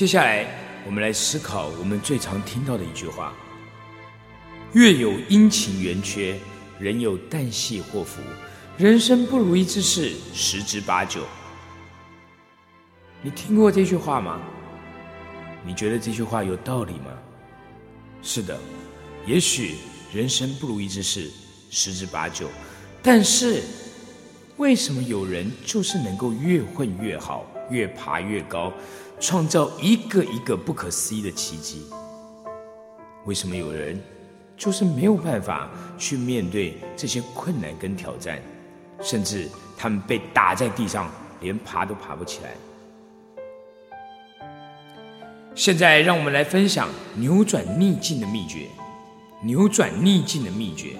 接下来，我们来思考我们最常听到的一句话：“月有阴晴圆缺，人有旦夕祸福。人生不如意之事十之八九。”你听过这句话吗？你觉得这句话有道理吗？是的，也许人生不如意之事十之八九，但是为什么有人就是能够越混越好，越爬越高，创造一个一个不可思议的奇迹？为什么有人就是没有办法去面对这些困难跟挑战，甚至他们被打在地上，连爬都爬不起来？现在，让我们来分享扭转逆境的秘诀。扭转逆境的秘诀：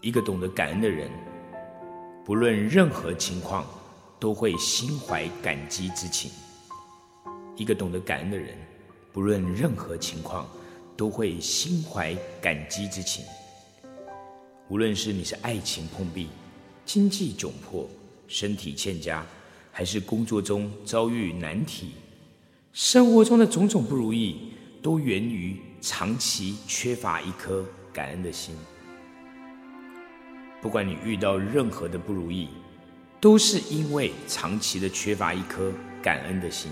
一个懂得感恩的人，不论任何情况，都会心怀感激之情。一个懂得感恩的人，不论任何情况，都会心怀感激之情。无论是你是爱情碰壁、经济窘迫、身体欠佳，还是工作中遭遇难题。生活中的种种不如意，都源于长期缺乏一颗感恩的心。不管你遇到任何的不如意，都是因为长期的缺乏一颗感恩的心。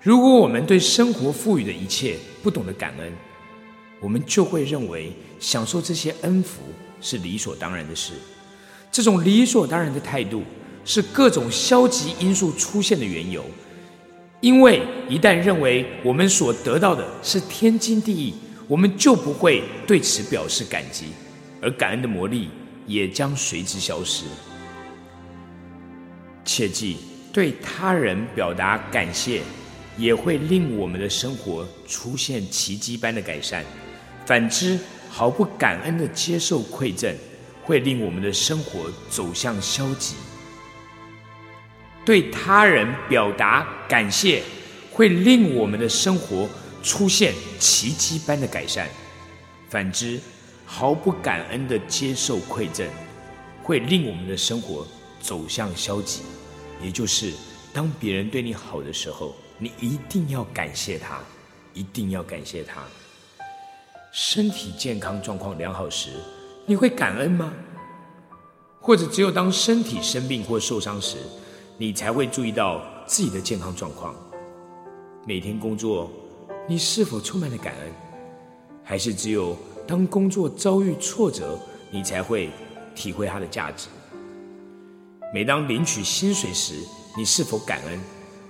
如果我们对生活赋予的一切不懂得感恩，我们就会认为享受这些恩福是理所当然的事。这种理所当然的态度，是各种消极因素出现的缘由。因为一旦认为我们所得到的是天经地义，我们就不会对此表示感激，而感恩的魔力也将随之消失。切记，对他人表达感谢，也会令我们的生活出现奇迹般的改善；反之，毫不感恩的接受馈赠，会令我们的生活走向消极。对他人表达感谢，会令我们的生活出现奇迹般的改善；反之，毫不感恩的接受馈赠，会令我们的生活走向消极。也就是，当别人对你好的时候，你一定要感谢他，一定要感谢他。身体健康状况良好时，你会感恩吗？或者只有当身体生病或受伤时？你才会注意到自己的健康状况。每天工作，你是否充满了感恩？还是只有当工作遭遇挫折，你才会体会它的价值？每当领取薪水时，你是否感恩？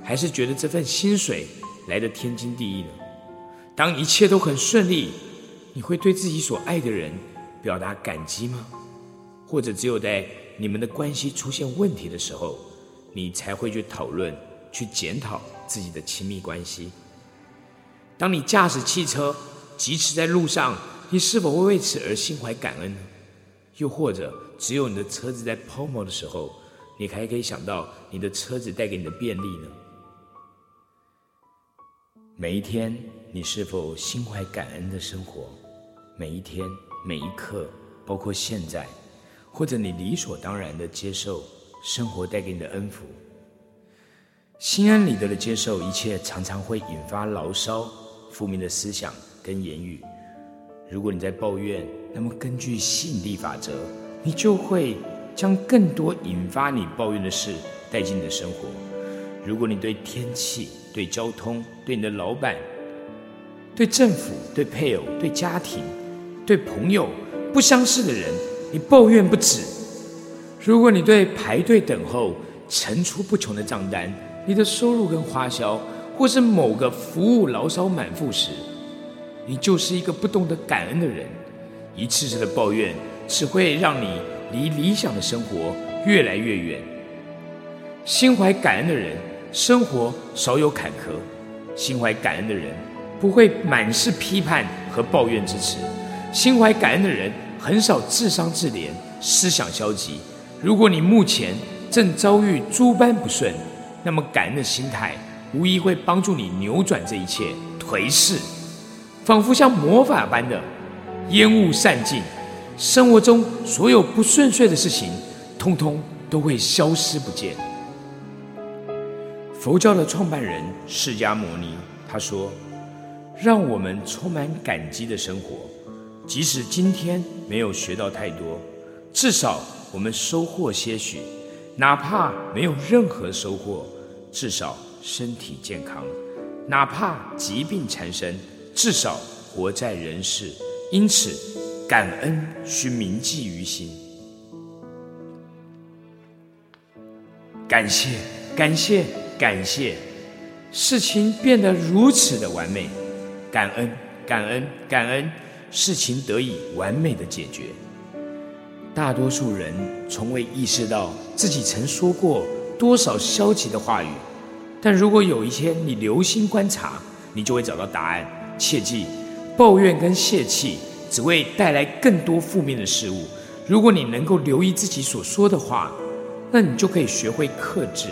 还是觉得这份薪水来的天经地义呢？当一切都很顺利，你会对自己所爱的人表达感激吗？或者只有在你们的关系出现问题的时候？你才会去讨论、去检讨自己的亲密关系。当你驾驶汽车疾驰在路上，你是否会为此而心怀感恩呢？又或者，只有你的车子在抛锚的时候，你还可以想到你的车子带给你的便利呢？每一天，你是否心怀感恩的生活？每一天、每一刻，包括现在，或者你理所当然的接受？生活带给你的恩福，心安理得的接受一切，常常会引发牢骚、负面的思想跟言语。如果你在抱怨，那么根据吸引力法则，你就会将更多引发你抱怨的事带进你的生活。如果你对天气、对交通、对你的老板、对政府、对配偶、对家庭、对朋友不相识的人，你抱怨不止。如果你对排队等候、层出不穷的账单、你的收入跟花销，或是某个服务牢骚满腹时，你就是一个不懂得感恩的人。一次次的抱怨只会让你离理想的生活越来越远。心怀感恩的人，生活少有坎坷；心怀感恩的人，不会满是批判和抱怨之词；心怀感恩的人，很少自伤自怜、思想消极。如果你目前正遭遇诸般不顺，那么感恩的心态无疑会帮助你扭转这一切颓势，仿佛像魔法般的烟雾散尽，生活中所有不顺遂的事情，通通都会消失不见。佛教的创办人释迦牟尼他说：“让我们充满感激的生活，即使今天没有学到太多，至少我们收获些许；哪怕没有任何收获，至少身体健康；哪怕疾病缠身，至少活在人世。因此，感恩需铭记于心。感谢，感谢。”感谢，事情变得如此的完美，感恩，感恩，感恩，事情得以完美的解决。大多数人从未意识到自己曾说过多少消极的话语，但如果有一天你留心观察，你就会找到答案。切记，抱怨跟泄气只会带来更多负面的事物。如果你能够留意自己所说的话，那你就可以学会克制。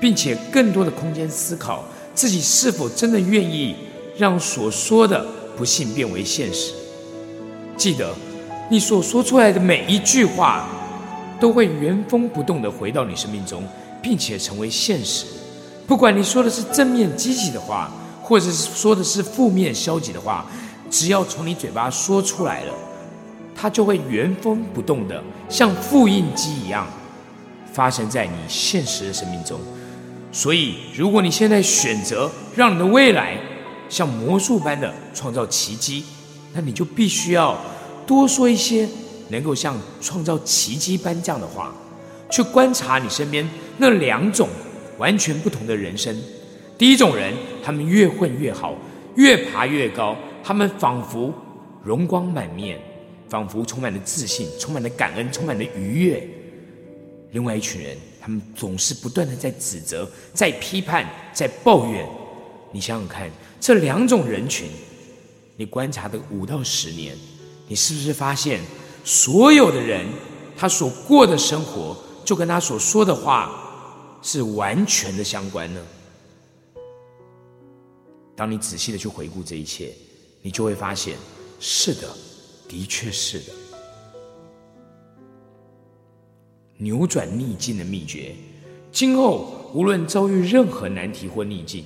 并且更多的空间思考自己是否真的愿意让所说的不幸变为现实。记得，你所说出来的每一句话，都会原封不动的回到你生命中，并且成为现实。不管你说的是正面积极的话，或者是说的是负面消极的话，只要从你嘴巴说出来了，它就会原封不动的像复印机一样，发生在你现实的生命中。所以，如果你现在选择让你的未来像魔术般的创造奇迹，那你就必须要多说一些能够像创造奇迹般这样的话，去观察你身边那两种完全不同的人生。第一种人，他们越混越好，越爬越高，他们仿佛容光满面，仿佛充满了自信，充满了感恩，充满了愉悦。另外一群人。他们总是不断的在指责、在批判、在抱怨。你想想看，这两种人群，你观察的五到十年，你是不是发现，所有的人他所过的生活，就跟他所说的话是完全的相关呢？当你仔细的去回顾这一切，你就会发现，是的，的确是的。扭转逆境的秘诀，今后无论遭遇任何难题或逆境，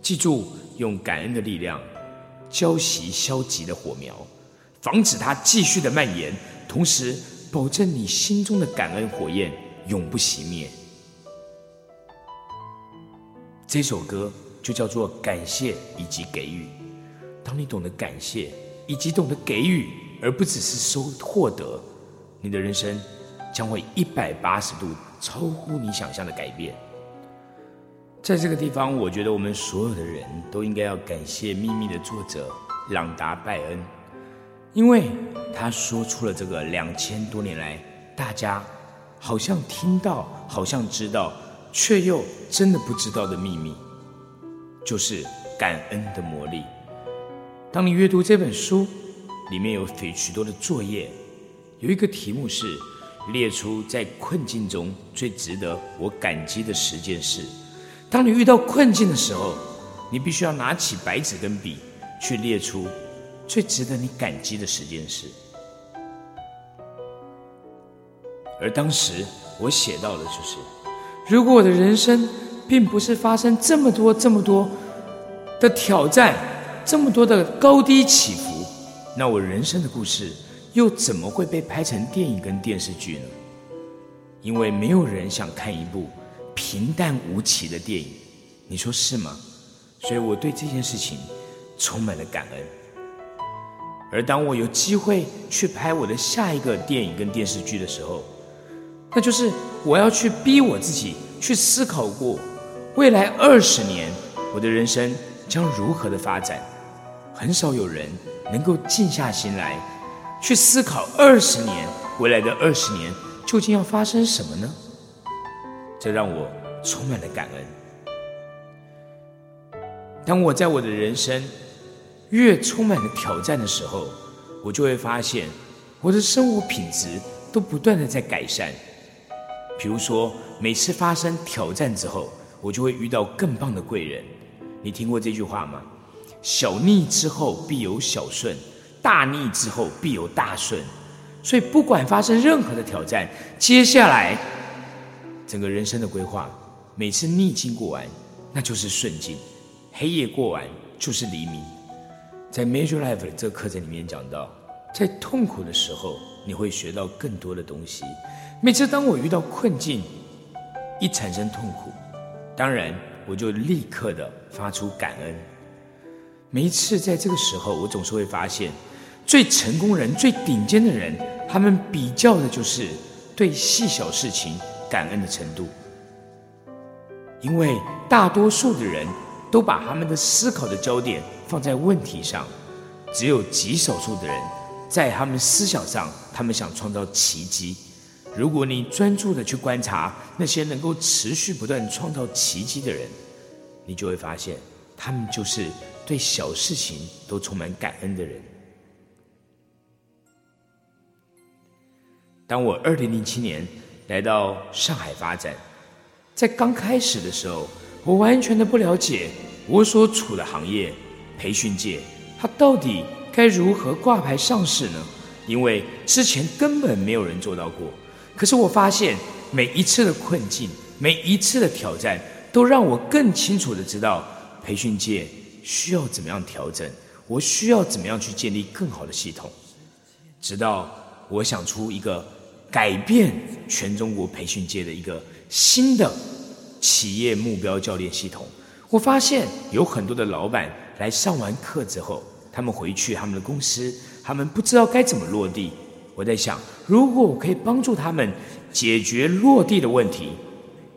记住用感恩的力量浇熄消极的火苗，防止它继续的蔓延，同时保证你心中的感恩火焰永不熄灭。这首歌就叫做《感谢以及给予》。当你懂得感谢以及懂得给予，而不只是收获得，你的人生。将会一百八十度超乎你想象的改变。在这个地方，我觉得我们所有的人都应该要感谢《秘密》的作者朗达·拜恩，因为他说出了这个两千多年来大家好像听到、好像知道，却又真的不知道的秘密，就是感恩的魔力。当你阅读这本书，里面有许许多的作业，有一个题目是。列出在困境中最值得我感激的十件事。当你遇到困境的时候，你必须要拿起白纸跟笔，去列出最值得你感激的十件事。而当时我写到的就是：如果我的人生并不是发生这么多、这么多的挑战，这么多的高低起伏，那我人生的故事。又怎么会被拍成电影跟电视剧呢？因为没有人想看一部平淡无奇的电影，你说是吗？所以我对这件事情充满了感恩。而当我有机会去拍我的下一个电影跟电视剧的时候，那就是我要去逼我自己去思考过未来二十年我的人生将如何的发展。很少有人能够静下心来。去思考二十年未来的二十年究竟要发生什么呢？这让我充满了感恩。当我在我的人生越充满了挑战的时候，我就会发现我的生活品质都不断的在改善。比如说，每次发生挑战之后，我就会遇到更棒的贵人。你听过这句话吗？小逆之后必有小顺。大逆之后必有大顺，所以不管发生任何的挑战，接下来整个人生的规划，每次逆境过完，那就是顺境；黑夜过完就是黎明。在 Major Life 这个课程里面讲到，在痛苦的时候，你会学到更多的东西。每次当我遇到困境，一产生痛苦，当然我就立刻的发出感恩。每一次在这个时候，我总是会发现，最成功人、最顶尖的人，他们比较的就是对细小事情感恩的程度。因为大多数的人都把他们的思考的焦点放在问题上，只有极少数的人在他们思想上，他们想创造奇迹。如果你专注的去观察那些能够持续不断创造奇迹的人，你就会发现，他们就是对小事情都充满感恩的人。当我二零零七年来到上海发展，在刚开始的时候，我完全的不了解我所处的行业培训界，它到底该如何挂牌上市呢？因为之前根本没有人做到过。可是我发现，每一次的困境，每一次的挑战，都让我更清楚的知道培训界需要怎么样调整，我需要怎么样去建立更好的系统。直到我想出一个改变全中国培训界的一个新的企业目标教练系统，我发现有很多的老板来上完课之后，他们回去他们的公司，他们不知道该怎么落地。我在想，如果我可以帮助他们解决落地的问题，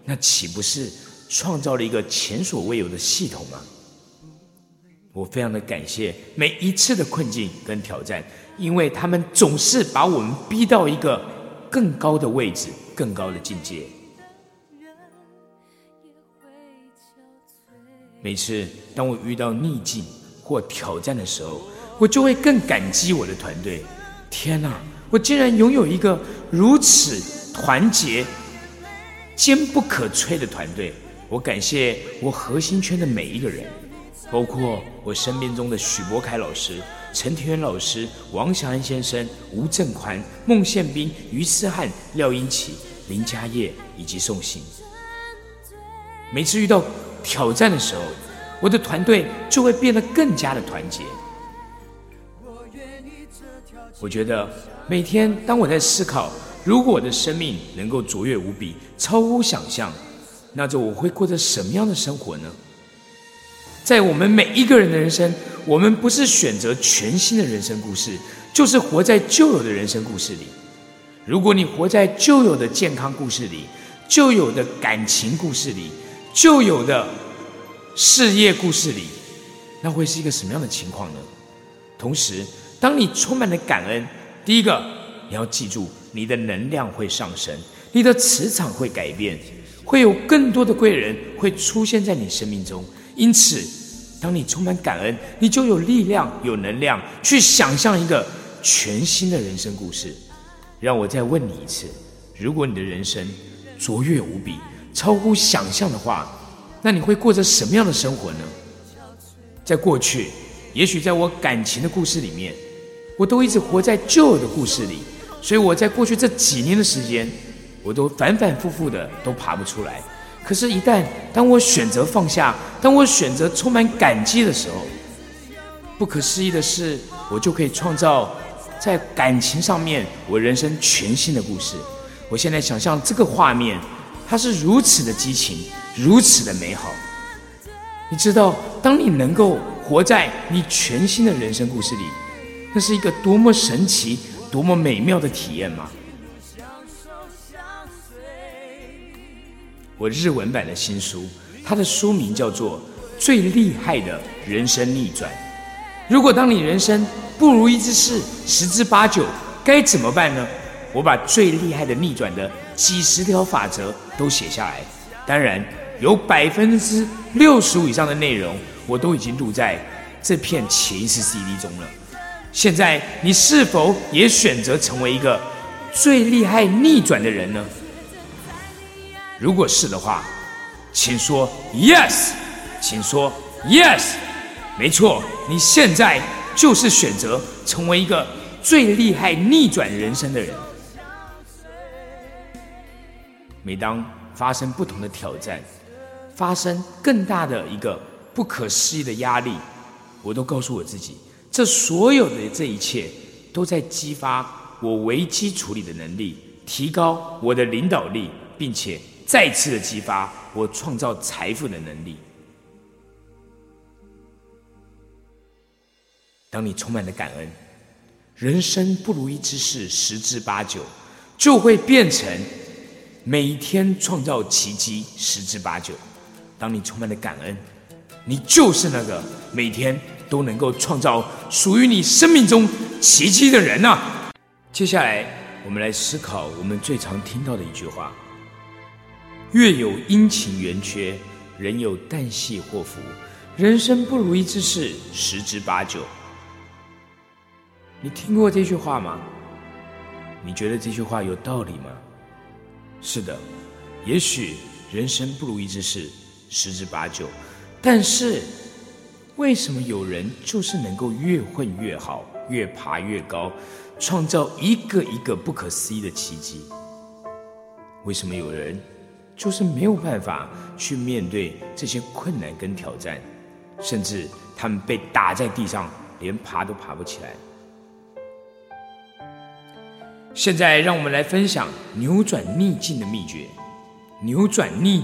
那岂不是创造了一个前所未有的系统吗？我非常的感谢每一次的困境跟挑战，因为他们总是把我们逼到一个更高的位置、更高的境界。每次当我遇到逆境或挑战的时候，我就会更感激我的团队。天哪！我竟然拥有一个如此团结、坚不可摧的团队。我感谢我核心圈的每一个人，包括我身边中的许博凯老师、陈田元老师、王祥安先生、吴正宽、孟宪斌、于思翰、廖英奇、林家业以及宋鑫。每次遇到挑战的时候，我的团队就会变得更加的团结。我觉得。每天，当我在思考，如果我的生命能够卓越无比、超乎想象，那就我会过着什么样的生活呢？在我们每一个人的人生，我们不是选择全新的人生故事，就是活在旧有的人生故事里。如果你活在旧有的健康故事里、旧有的感情故事里、旧有的事业故事里，那会是一个什么样的情况呢？同时，当你充满了感恩。第一个，你要记住，你的能量会上升，你的磁场会改变，会有更多的贵人会出现在你生命中。因此，当你充满感恩，你就有力量、有能量去想象一个全新的人生故事。让我再问你一次：如果你的人生卓越无比、超乎想象的话，那你会过着什么样的生活呢？在过去，也许在我感情的故事里面。我都一直活在旧的故事里，所以我在过去这几年的时间，我都反反复复的都爬不出来。可是，一旦当我选择放下，当我选择充满感激的时候，不可思议的是，我就可以创造在感情上面我人生全新的故事。我现在想象这个画面，它是如此的激情，如此的美好。你知道，当你能够活在你全新的人生故事里。那是一个多么神奇、多么美妙的体验吗？我日文版的新书，它的书名叫做《最厉害的人生逆转》。如果当你人生不如意之事十之八九，该怎么办呢？我把最厉害的逆转的几十条法则都写下来。当然，有百分之六十五以上的内容，我都已经录在这片潜意识 CD 中了。现在你是否也选择成为一个最厉害逆转的人呢？如果是的话，请说 yes，请说 yes。没错，你现在就是选择成为一个最厉害逆转人生的人。每当发生不同的挑战，发生更大的一个不可思议的压力，我都告诉我自己，这所有的这一切都在激发我危机处理的能力，提高我的领导力，并且再次的激发我创造财富的能力。当你充满了感恩，人生不如意之事十之八九就会变成每一天创造奇迹十之八九。当你充满了感恩，你就是那个每天都能够创造属于你生命中奇迹的人呐。接下来，我们来思考我们最常听到的一句话：月有阴晴圆缺，人有旦夕祸福。人生不如意之事十之八九。你听过这句话吗？你觉得这句话有道理吗？是的，也许人生不如意之事。十之八九，但是为什么有人就是能够越混越好，越爬越高，创造一个一个不可思议的奇迹？为什么有人就是没有办法去面对这些困难跟挑战，甚至他们被打在地上，连爬都爬不起来？现在让我们来分享扭转逆境的秘诀。扭转逆